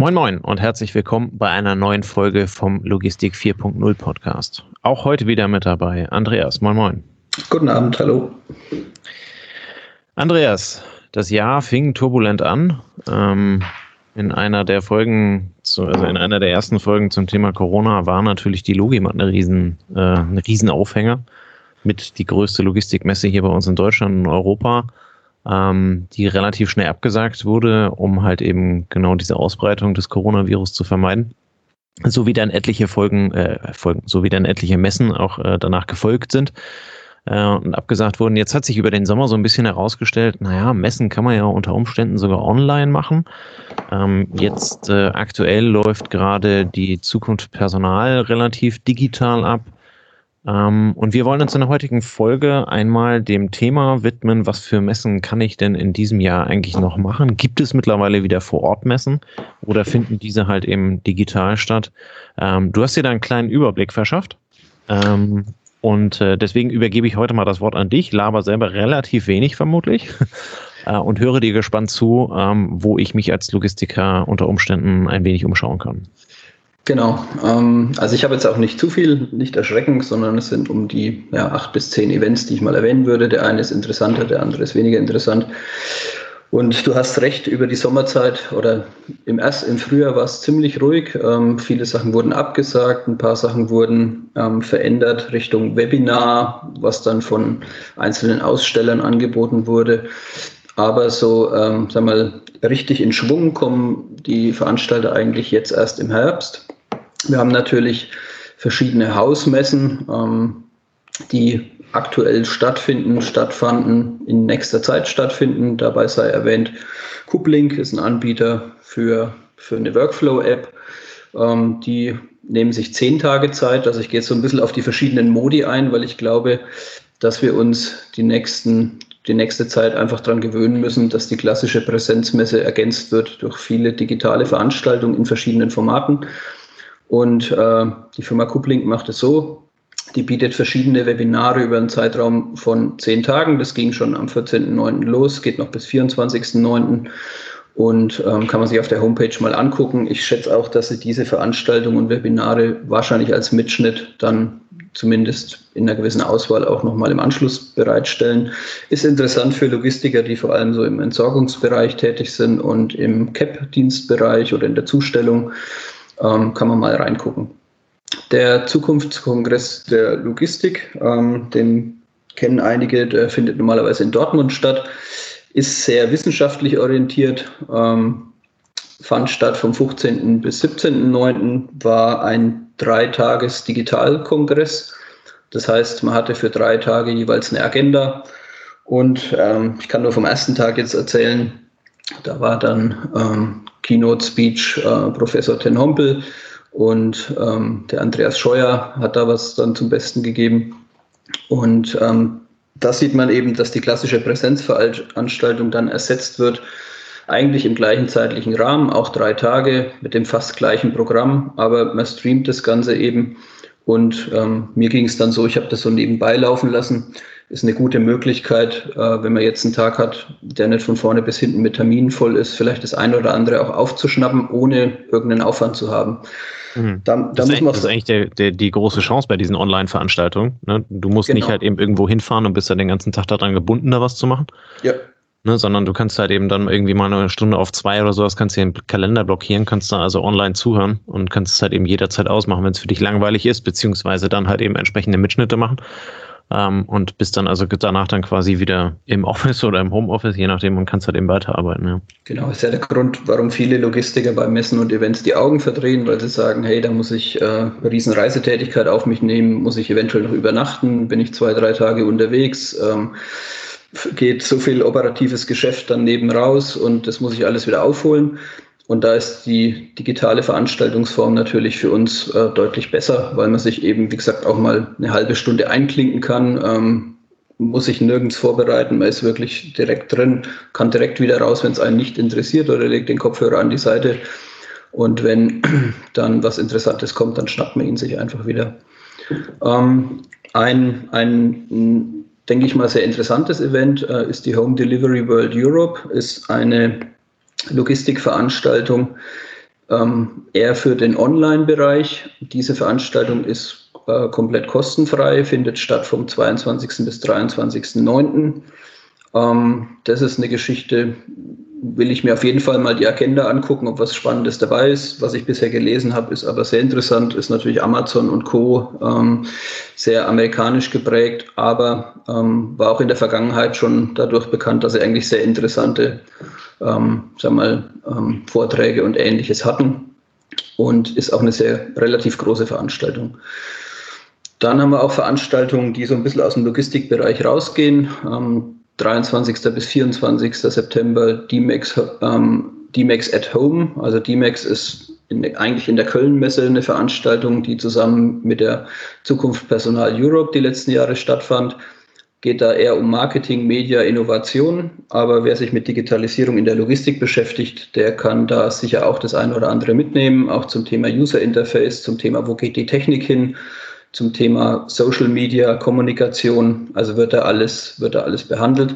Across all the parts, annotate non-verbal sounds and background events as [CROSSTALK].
Moin Moin und herzlich willkommen bei einer neuen Folge vom Logistik 4.0 Podcast. Auch heute wieder mit dabei Andreas. Moin Moin. Guten Abend, hallo. Andreas, das Jahr fing turbulent an. Ähm, in einer der Folgen, zu, also in einer der ersten Folgen zum Thema Corona war natürlich die Logimat eine riesen, äh, ein Riesenaufhänger mit die größte Logistikmesse hier bei uns in Deutschland und Europa ähm, die relativ schnell abgesagt wurde, um halt eben genau diese Ausbreitung des Coronavirus zu vermeiden. So wie dann etliche Folgen, äh, Folgen, so wie dann etliche Messen auch äh, danach gefolgt sind äh, und abgesagt wurden. Jetzt hat sich über den Sommer so ein bisschen herausgestellt, naja, Messen kann man ja unter Umständen sogar online machen. Ähm, jetzt äh, aktuell läuft gerade die Zukunft Personal relativ digital ab. Ähm, und wir wollen uns in der heutigen Folge einmal dem Thema widmen, was für Messen kann ich denn in diesem Jahr eigentlich noch machen? Gibt es mittlerweile wieder vor Ort Messen oder finden diese halt eben digital statt? Ähm, du hast dir da einen kleinen Überblick verschafft. Ähm, und äh, deswegen übergebe ich heute mal das Wort an dich, laber selber relativ wenig vermutlich [LAUGHS] äh, und höre dir gespannt zu, wo ich mich als Logistiker unter Umständen ein wenig umschauen kann. Genau. Ähm, also ich habe jetzt auch nicht zu viel, nicht erschreckend, sondern es sind um die ja, acht bis zehn Events, die ich mal erwähnen würde. Der eine ist interessanter, der andere ist weniger interessant. Und du hast recht, über die Sommerzeit oder im, erst, im Frühjahr war es ziemlich ruhig. Ähm, viele Sachen wurden abgesagt, ein paar Sachen wurden ähm, verändert Richtung Webinar, was dann von einzelnen Ausstellern angeboten wurde. Aber so, ähm, sag mal, richtig in Schwung kommen die Veranstalter eigentlich jetzt erst im Herbst. Wir haben natürlich verschiedene Hausmessen, ähm, die aktuell stattfinden, stattfanden, in nächster Zeit stattfinden. Dabei sei erwähnt, Kublink ist ein Anbieter für, für eine Workflow-App. Ähm, die nehmen sich zehn Tage Zeit. Also ich gehe jetzt so ein bisschen auf die verschiedenen Modi ein, weil ich glaube, dass wir uns die nächsten die nächste Zeit einfach daran gewöhnen müssen, dass die klassische Präsenzmesse ergänzt wird durch viele digitale Veranstaltungen in verschiedenen Formaten. Und äh, die Firma Kublink macht es so, die bietet verschiedene Webinare über einen Zeitraum von zehn Tagen. Das ging schon am 14.09. los, geht noch bis 24.09. Und ähm, kann man sich auf der Homepage mal angucken. Ich schätze auch, dass sie diese Veranstaltungen und Webinare wahrscheinlich als Mitschnitt dann zumindest in einer gewissen Auswahl auch nochmal im Anschluss bereitstellen. Ist interessant für Logistiker, die vor allem so im Entsorgungsbereich tätig sind und im CAP-Dienstbereich oder in der Zustellung ähm, kann man mal reingucken. Der Zukunftskongress der Logistik, ähm, den kennen einige, der findet normalerweise in Dortmund statt, ist sehr wissenschaftlich orientiert, ähm, fand statt vom 15. bis 17.09. war ein Dreitages Digitalkongress. Das heißt, man hatte für drei Tage jeweils eine Agenda. Und ähm, ich kann nur vom ersten Tag jetzt erzählen, da war dann ähm, Keynote Speech äh, Professor Ten Hompel und ähm, der Andreas Scheuer hat da was dann zum Besten gegeben. Und ähm, da sieht man eben, dass die klassische Präsenzveranstaltung dann ersetzt wird, eigentlich im gleichen zeitlichen Rahmen, auch drei Tage mit dem fast gleichen Programm, aber man streamt das Ganze eben. Und ähm, mir ging es dann so, ich habe das so nebenbei laufen lassen ist eine gute Möglichkeit, äh, wenn man jetzt einen Tag hat, der nicht von vorne bis hinten mit Terminen voll ist, vielleicht das eine oder andere auch aufzuschnappen, ohne irgendeinen Aufwand zu haben. Mhm. Da, da das, ist das, ist eigentlich der, der, die große Chance bei diesen Online-Veranstaltungen. Ne? Du musst genau. nicht halt eben irgendwo hinfahren und bist dann den ganzen Tag daran gebunden, da was zu machen. Ja. Ne, sondern du kannst halt eben dann irgendwie mal eine Stunde auf zwei oder sowas, kannst dir den Kalender blockieren, kannst da also online zuhören und kannst es halt eben jederzeit ausmachen, wenn es für dich langweilig ist, beziehungsweise dann halt eben entsprechende Mitschnitte machen ähm, und bist dann also danach dann quasi wieder im [LAUGHS] Office oder im Homeoffice, je nachdem, und kannst halt eben weiterarbeiten. Ja. Genau, ist ja der Grund, warum viele Logistiker bei Messen und Events die Augen verdrehen, weil sie sagen, hey, da muss ich äh, eine riesen Reisetätigkeit auf mich nehmen, muss ich eventuell noch übernachten, bin ich zwei, drei Tage unterwegs. Ähm, geht so viel operatives Geschäft dann neben raus und das muss ich alles wieder aufholen. Und da ist die digitale Veranstaltungsform natürlich für uns äh, deutlich besser, weil man sich eben, wie gesagt, auch mal eine halbe Stunde einklinken kann, ähm, muss sich nirgends vorbereiten, man ist wirklich direkt drin, kann direkt wieder raus, wenn es einen nicht interessiert oder legt den Kopfhörer an die Seite. Und wenn [CLEARS THROAT] dann was Interessantes kommt, dann schnappt man ihn sich einfach wieder. Ähm, ein, ein, denke ich mal, sehr interessantes Event äh, ist die Home Delivery World Europe, ist eine Logistikveranstaltung, ähm, eher für den Online-Bereich. Diese Veranstaltung ist äh, komplett kostenfrei, findet statt vom 22. bis 23.09. Ähm, das ist eine Geschichte, will ich mir auf jeden Fall mal die Agenda angucken, ob was Spannendes dabei ist. Was ich bisher gelesen habe, ist aber sehr interessant, ist natürlich Amazon und Co. Ähm, sehr amerikanisch geprägt, aber ähm, war auch in der Vergangenheit schon dadurch bekannt, dass sie eigentlich sehr interessante ähm, sag mal, ähm, Vorträge und ähnliches hatten und ist auch eine sehr relativ große Veranstaltung. Dann haben wir auch Veranstaltungen, die so ein bisschen aus dem Logistikbereich rausgehen. Ähm, 23. bis 24. September DMAX, ähm, DMAX at Home. Also DMAX ist in, eigentlich in der Köln-Messe eine Veranstaltung, die zusammen mit der Zukunft Personal Europe die letzten Jahre stattfand. Geht da eher um Marketing, Media, Innovation. Aber wer sich mit Digitalisierung in der Logistik beschäftigt, der kann da sicher auch das eine oder andere mitnehmen, auch zum Thema User Interface, zum Thema, wo geht die Technik hin zum Thema Social Media, Kommunikation. Also wird da alles, wird da alles behandelt.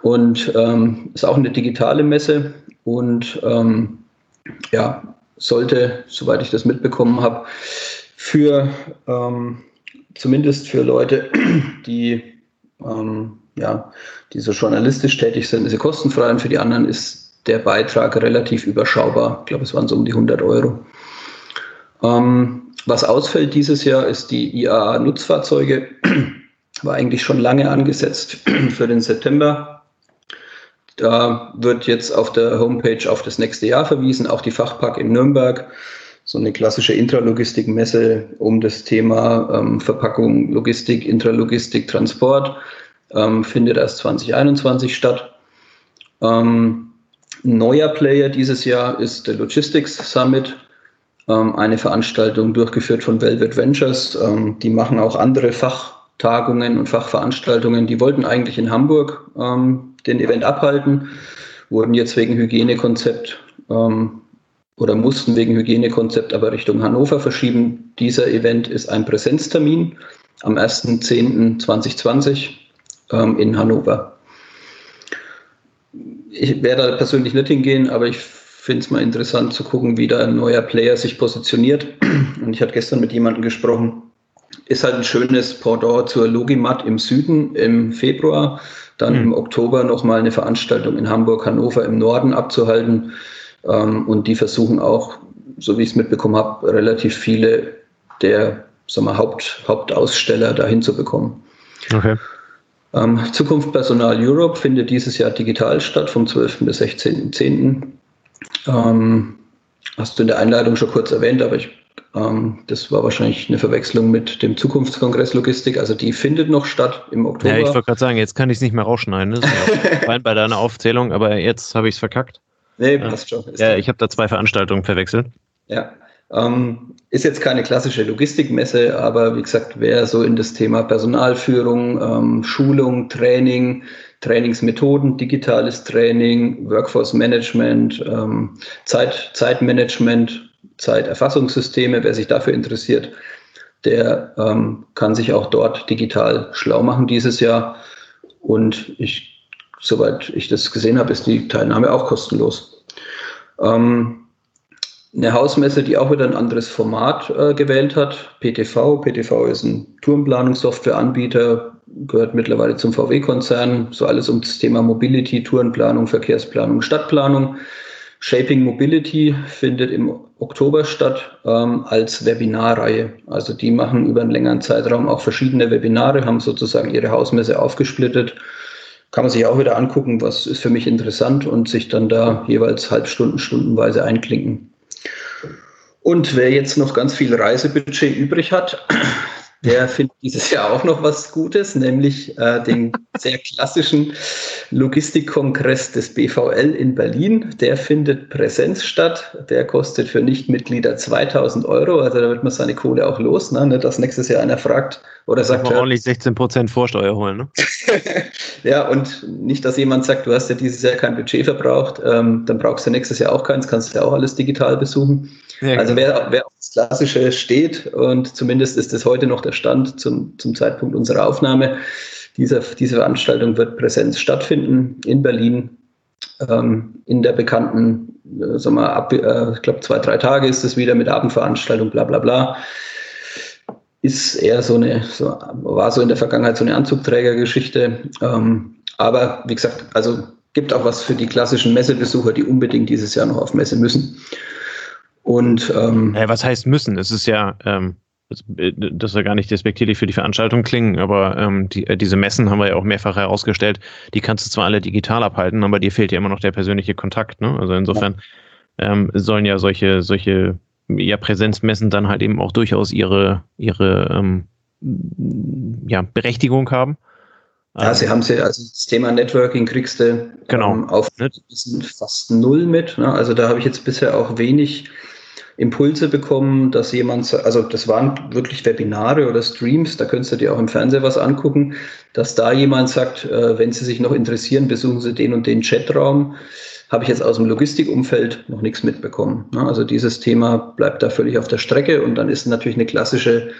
Und ähm, ist auch eine digitale Messe und ähm, ja, sollte, soweit ich das mitbekommen habe, für ähm, zumindest für Leute, [CLEARS THROAT] die ähm, ja, die so journalistisch tätig sind, ist sie kostenfrei und für die anderen ist der Beitrag relativ überschaubar. Ich glaube, es waren so um die 100 Euro. Ähm, was ausfällt dieses Jahr ist die IAA-Nutzfahrzeuge. [CLEARS THROAT] War eigentlich schon lange angesetzt [CLEARS THROAT] für den September. Da wird jetzt auf der Homepage auf das nächste Jahr verwiesen, auch die Fachpark in Nürnberg, so eine klassische Intralogistikmesse um das Thema ähm, Verpackung, Logistik, Intralogistik, Transport, ähm, findet erst 2021 statt. Ähm, neuer Player dieses Jahr ist der Logistics Summit ähm, eine Veranstaltung durchgeführt von Velvet Ventures. Ähm, die machen auch andere Fachtagungen und Fachveranstaltungen. Die wollten eigentlich in Hamburg ähm, den Event abhalten, wurden jetzt wegen Hygienekonzept oder mussten wegen Hygienekonzept aber Richtung Hannover verschieben. Dieser Event ist ein Präsenztermin am 1.10.2020 in Hannover. Ich werde da persönlich nicht hingehen, aber ich finde es mal interessant zu gucken, wie da ein neuer Player sich positioniert. [CLEARS THROAT] Und ich hatte gestern mit jemandem gesprochen. Ist halt ein schönes Pendant zur Logimat im Süden im Februar. Dann mhm. im Oktober nochmal eine Veranstaltung in Hamburg, Hannover im Norden abzuhalten. Ähm, und die versuchen auch, so wie ich es mitbekommen habe, relativ viele der sagen wir, Haupt, Hauptaussteller dahin zu bekommen. Okay. Ähm, Zukunft Personal Europe findet dieses Jahr digital statt, vom 12. bis 16.10. Ähm, hast du in der Einleitung schon kurz erwähnt, aber ich, ähm, das war wahrscheinlich eine Verwechslung mit dem Zukunftskongress Logistik. Also die findet noch statt im Oktober. Ja, ich wollte gerade sagen, jetzt kann ich es nicht mehr rausschneiden. Das ist ja [LAUGHS] bei deiner Aufzählung, aber jetzt habe ich es verkackt. Nee, passt schon. Ist ja, ich habe da zwei Veranstaltungen verwechselt. Ja. Ähm, ist jetzt keine klassische Logistikmesse, aber wie gesagt, wer so in das Thema Personalführung, ähm, Schulung, Training, Trainingsmethoden, digitales Training, Workforce Management, ähm, Zeit, Zeitmanagement, Zeiterfassungssysteme. Wer sich dafür interessiert, der ähm, kann sich auch dort digital schlau machen dieses Jahr. Und ich, soweit ich das gesehen habe, ist die Teilnahme auch kostenlos. Ähm, eine Hausmesse, die auch wieder ein anderes Format äh, gewählt hat, PTV. PTV ist ein Tourenplanungssoftwareanbieter, gehört mittlerweile zum VW-Konzern. So alles um das Thema Mobility, Tourenplanung, Verkehrsplanung, Stadtplanung. Shaping Mobility findet im Oktober statt ähm, als Webinarreihe. Also die machen über einen längeren Zeitraum auch verschiedene Webinare, haben sozusagen ihre Hausmesse aufgesplittet. Kann man sich auch wieder angucken, was ist für mich interessant und sich dann da jeweils halbstunden, stundenweise einklinken. Und wer jetzt noch ganz viel Reisebudget übrig hat, der findet dieses Jahr auch noch was Gutes, nämlich äh, den sehr klassischen Logistikkongress des BVL in Berlin. Der findet Präsenz statt. Der kostet für Nichtmitglieder 2000 Euro. Also da wird man seine Kohle auch los. Ne? Nicht, dass nächstes Jahr einer fragt oder sagt. Aber ordentlich 16 Prozent Vorsteuer holen. Ne? [LAUGHS] ja, und nicht, dass jemand sagt, du hast ja dieses Jahr kein Budget verbraucht, ähm, dann brauchst du nächstes Jahr auch keins, kannst du ja auch alles digital besuchen. Ja, also wer, wer auf das Klassische steht, und zumindest ist es heute noch der Stand zum, zum Zeitpunkt unserer Aufnahme, dieser, diese Veranstaltung wird Präsenz stattfinden in Berlin ähm, in der bekannten, äh, sag mal, ab, äh, ich glaube, zwei, drei Tage ist es wieder mit Abendveranstaltung, bla bla bla. Ist eher so eine, so, war so in der Vergangenheit so eine Anzugträgergeschichte. Ähm, aber wie gesagt, also gibt auch was für die klassischen Messebesucher, die unbedingt dieses Jahr noch auf Messe müssen. Und ähm, was heißt müssen? Es ist ja, ähm, äh, das soll gar nicht despektierlich für die Veranstaltung klingen, aber ähm, die, äh, diese Messen haben wir ja auch mehrfach herausgestellt, die kannst du zwar alle digital abhalten, aber dir fehlt ja immer noch der persönliche Kontakt. Ne? Also insofern ähm, sollen ja solche, solche ja, Präsenzmessen dann halt eben auch durchaus ihre, ihre ähm, ja, Berechtigung haben. Ja, sie haben sie, also das Thema Networking kriegst du genau. ähm, auf fast null mit. Ne? Also da habe ich jetzt bisher auch wenig Impulse bekommen, dass jemand, also das waren wirklich Webinare oder Streams, da könntest du dir auch im Fernsehen was angucken, dass da jemand sagt, äh, wenn Sie sich noch interessieren, besuchen Sie den und den Chatraum. Habe ich jetzt aus dem Logistikumfeld noch nichts mitbekommen. Ne? Also dieses Thema bleibt da völlig auf der Strecke und dann ist natürlich eine klassische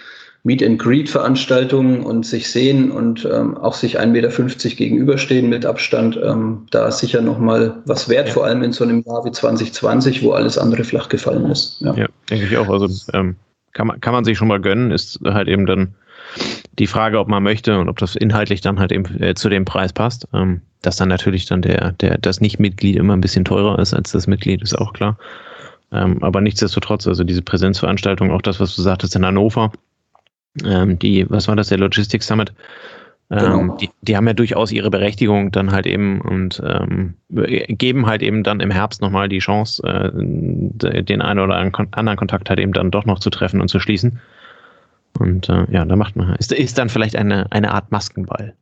Meet and Greet Veranstaltungen und sich sehen und ähm, auch sich 1,50 Meter gegenüberstehen mit Abstand, ähm, da sicher nochmal was wert, ja. vor allem in so einem Jahr wie 2020, wo alles andere flach gefallen ist. Ja, ja denke ich auch. Also ähm, kann, man, kann man sich schon mal gönnen, ist halt eben dann die Frage, ob man möchte und ob das inhaltlich dann halt eben äh, zu dem Preis passt. Ähm, dass dann natürlich dann der, der, das Nicht-Mitglied immer ein bisschen teurer ist als das Mitglied, ist auch klar. Ähm, aber nichtsdestotrotz, also diese Präsenzveranstaltung, auch das, was du sagtest in Hannover, ähm, die, was war das, der Logistics Summit? Ähm, genau. die, die haben ja durchaus ihre Berechtigung dann halt eben und ähm, geben halt eben dann im Herbst nochmal die Chance, äh, den einen oder anderen Kontakt halt eben dann doch noch zu treffen und zu schließen. Und äh, ja, da macht man, ist, ist dann vielleicht eine, eine Art Maskenball.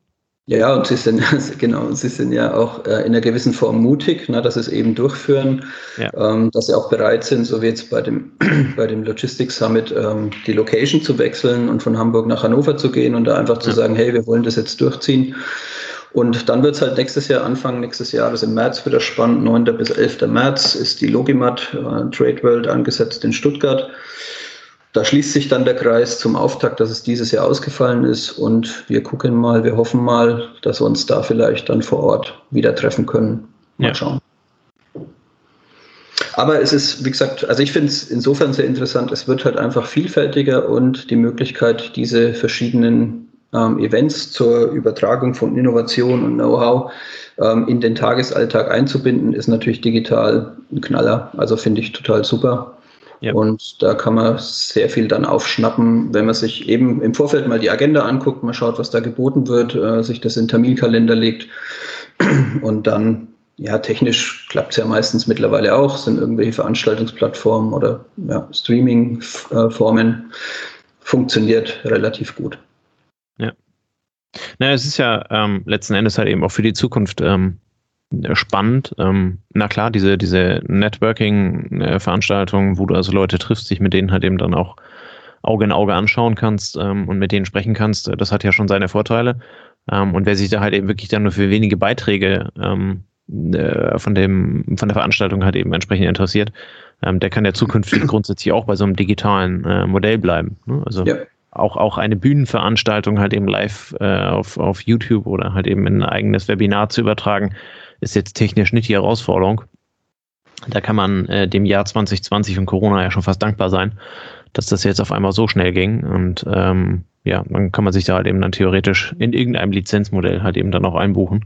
Ja, und sie sind, [LAUGHS] genau, sie sind ja auch äh, in einer gewissen Form mutig, ne, dass sie es eben durchführen, ja. ähm, dass sie auch bereit sind, so wie jetzt bei dem, [CLEARS THROAT] bei dem Logistics Summit, ähm, die Location zu wechseln und von Hamburg nach Hannover zu gehen und da einfach zu ja. sagen, hey, wir wollen das jetzt durchziehen. Und dann wird es halt nächstes Jahr, Anfang nächstes Jahres im März wieder spannend. 9. bis 11. März ist die Logimat äh, Trade World angesetzt in Stuttgart. Da schließt sich dann der Kreis zum Auftakt, dass es dieses Jahr ausgefallen ist und wir gucken mal, wir hoffen mal, dass wir uns da vielleicht dann vor Ort wieder treffen können. Mal ja. schauen. Aber es ist, wie gesagt, also ich finde es insofern sehr interessant, es wird halt einfach vielfältiger und die Möglichkeit, diese verschiedenen ähm, Events zur Übertragung von Innovation und Know-how ähm, in den Tagesalltag einzubinden, ist natürlich digital ein Knaller. Also finde ich total super. Ja. Und da kann man sehr viel dann aufschnappen, wenn man sich eben im Vorfeld mal die Agenda anguckt, man schaut, was da geboten wird, äh, sich das in Terminkalender legt [CLEARS THROAT] und dann, ja, technisch klappt es ja meistens mittlerweile auch, sind irgendwelche Veranstaltungsplattformen oder ja, Streaming-Formen, funktioniert relativ gut. Ja. Naja, es ist ja ähm, letzten Endes halt eben auch für die Zukunft ähm, spannend. Ähm, na klar, diese, diese Networking-Veranstaltungen, wo du also Leute triffst, dich mit denen halt eben dann auch Auge in Auge anschauen kannst ähm, und mit denen sprechen kannst, das hat ja schon seine Vorteile. Ähm, und wer sich da halt eben wirklich dann nur für wenige Beiträge ähm, äh, von, dem, von der Veranstaltung halt eben entsprechend interessiert, ähm, der kann ja zukünftig [CLEARS THROAT] grundsätzlich auch bei so einem digitalen äh, Modell bleiben. Ne? Also ja. auch, auch eine Bühnenveranstaltung halt eben live äh, auf, auf YouTube oder halt eben in ein eigenes Webinar zu übertragen, ist jetzt technisch nicht die Herausforderung. Da kann man äh, dem Jahr 2020 und Corona ja schon fast dankbar sein, dass das jetzt auf einmal so schnell ging. Und ähm, ja, dann kann man sich da halt eben dann theoretisch in irgendeinem Lizenzmodell halt eben dann auch einbuchen.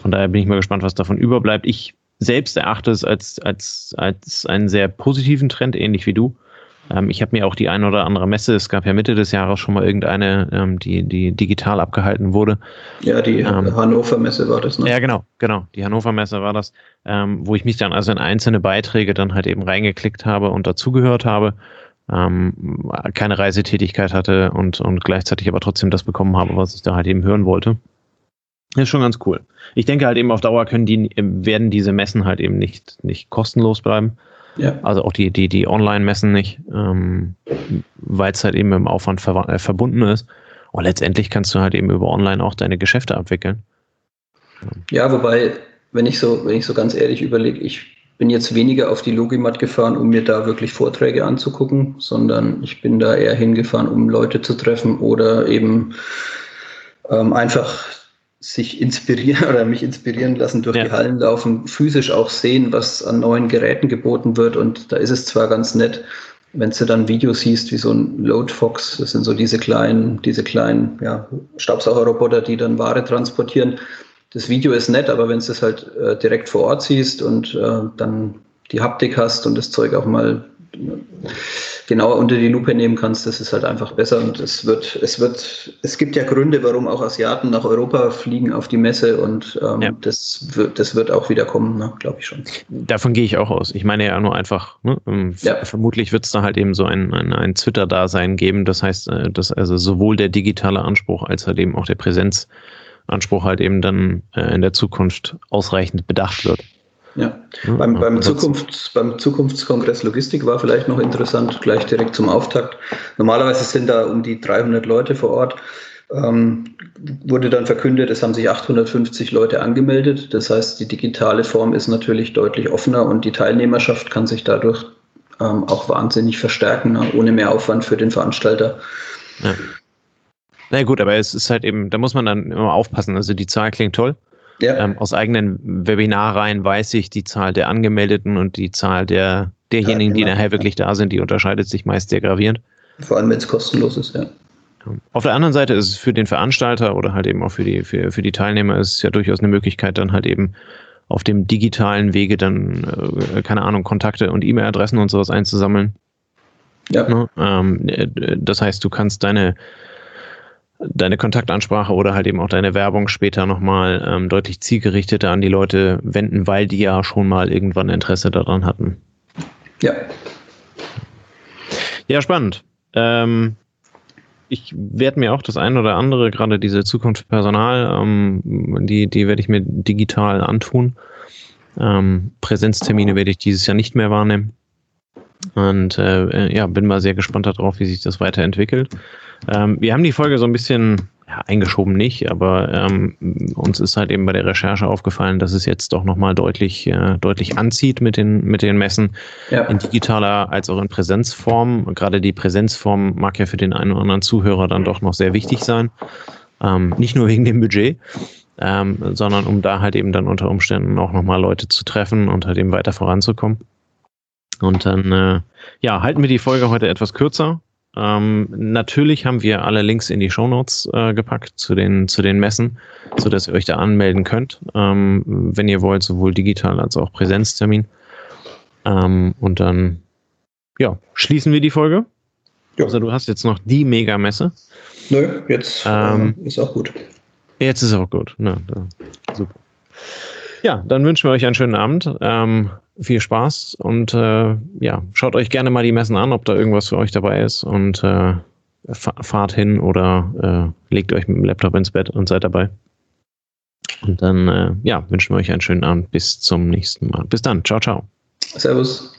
Von daher bin ich mal gespannt, was davon überbleibt. Ich selbst erachte es als, als, als einen sehr positiven Trend, ähnlich wie du. Ähm, ich habe mir auch die eine oder andere Messe, es gab ja Mitte des Jahres schon mal irgendeine, ähm, die, die digital abgehalten wurde. Ja, die ähm, Hannover Messe war das, ne? Ja, genau, genau. Die Hannover Messe war das, ähm, wo ich mich dann also in einzelne Beiträge dann halt eben reingeklickt habe und dazugehört habe. Ähm, keine Reisetätigkeit hatte und, und gleichzeitig aber trotzdem das bekommen habe, was ich da halt eben hören wollte. ist schon ganz cool. Ich denke halt eben auf Dauer können die, werden diese Messen halt eben nicht, nicht kostenlos bleiben. Ja. Also auch die, die, die Online-Messen nicht, ähm, weil es halt eben im Aufwand ver äh, verbunden ist. Und letztendlich kannst du halt eben über Online auch deine Geschäfte abwickeln. Ja, wobei, wenn ich so, wenn ich so ganz ehrlich überlege, ich bin jetzt weniger auf die Logimat gefahren, um mir da wirklich Vorträge anzugucken, sondern ich bin da eher hingefahren, um Leute zu treffen oder eben ähm, einfach sich inspirieren [LAUGHS] oder mich inspirieren lassen, durch ja. die Hallen laufen, physisch auch sehen, was an neuen Geräten geboten wird. Und da ist es zwar ganz nett, wenn du dann Videos siehst, wie so ein Load Fox, das sind so diese kleinen, diese kleinen ja, Staubsaugerroboter, die dann Ware transportieren. Das Video ist nett, aber wenn du es halt äh, direkt vor Ort siehst und äh, dann die Haptik hast und das Zeug auch mal genauer unter die Lupe nehmen kannst, das ist halt einfach besser. Und es wird, es wird, es gibt ja Gründe, warum auch Asiaten nach Europa fliegen auf die Messe und ähm, ja. das, wird, das wird auch wieder kommen, ne, glaube ich schon. Davon gehe ich auch aus. Ich meine ja nur einfach, ne, ähm, ja. vermutlich wird es da halt eben so ein, ein, ein Twitter-Dasein geben. Das heißt, äh, dass also sowohl der digitale Anspruch als halt eben auch der Präsenzanspruch halt eben dann äh, in der Zukunft ausreichend bedacht wird. Ja, beim, beim, Zukunfts-, beim Zukunftskongress Logistik war vielleicht noch interessant, gleich direkt zum Auftakt. Normalerweise sind da um die 300 Leute vor Ort. Ähm, wurde dann verkündet, es haben sich 850 Leute angemeldet. Das heißt, die digitale Form ist natürlich deutlich offener und die Teilnehmerschaft kann sich dadurch ähm, auch wahnsinnig verstärken, ne, ohne mehr Aufwand für den Veranstalter. Ja. Na gut, aber es ist halt eben, da muss man dann immer aufpassen. Also die Zahl klingt toll. Ja. Ähm, aus eigenen Webinarreihen weiß ich, die Zahl der Angemeldeten und die Zahl der, derjenigen, ja, genau. die nachher wirklich da sind, die unterscheidet sich meist sehr gravierend. Vor allem, wenn es kostenlos ist, ja. Auf der anderen Seite ist es für den Veranstalter oder halt eben auch für die, für, für die Teilnehmer ist es ja durchaus eine Möglichkeit, dann halt eben auf dem digitalen Wege dann, äh, keine Ahnung, Kontakte und E-Mail-Adressen und sowas einzusammeln. Ja. Ne? Ähm, äh, das heißt, du kannst deine deine Kontaktansprache oder halt eben auch deine Werbung später nochmal ähm, deutlich zielgerichteter an die Leute wenden, weil die ja schon mal irgendwann Interesse daran hatten. Ja. Ja, spannend. Ähm, ich werde mir auch das ein oder andere, gerade diese Zukunftspersonal, ähm, die, die werde ich mir digital antun. Ähm, Präsenztermine werde ich dieses Jahr nicht mehr wahrnehmen. Und äh, ja, bin mal sehr gespannt darauf, wie sich das weiterentwickelt. Ähm, wir haben die Folge so ein bisschen ja, eingeschoben nicht, aber ähm, uns ist halt eben bei der Recherche aufgefallen, dass es jetzt doch nochmal deutlich, äh, deutlich anzieht mit den, mit den Messen ja. in digitaler als auch in Präsenzform. Gerade die Präsenzform mag ja für den einen oder anderen Zuhörer dann doch noch sehr wichtig sein. Ähm, nicht nur wegen dem Budget, ähm, sondern um da halt eben dann unter Umständen auch nochmal Leute zu treffen und halt eben weiter voranzukommen. Und dann, äh, ja, halten wir die Folge heute etwas kürzer. Ähm, natürlich haben wir alle Links in die Shownotes äh, gepackt zu den, zu den Messen, sodass ihr euch da anmelden könnt, ähm, wenn ihr wollt, sowohl digital als auch Präsenztermin. Ähm, und dann, ja, schließen wir die Folge. Ja. Also du hast jetzt noch die Mega-Messe. Nö, jetzt ähm, ist auch gut. Jetzt ist auch gut. Na, da, super. Ja, dann wünschen wir euch einen schönen Abend. Ähm, viel Spaß und äh, ja, schaut euch gerne mal die Messen an, ob da irgendwas für euch dabei ist und äh, fahrt hin oder äh, legt euch mit dem Laptop ins Bett und seid dabei. Und dann äh, ja, wünschen wir euch einen schönen Abend. Bis zum nächsten Mal. Bis dann. Ciao, ciao. Servus.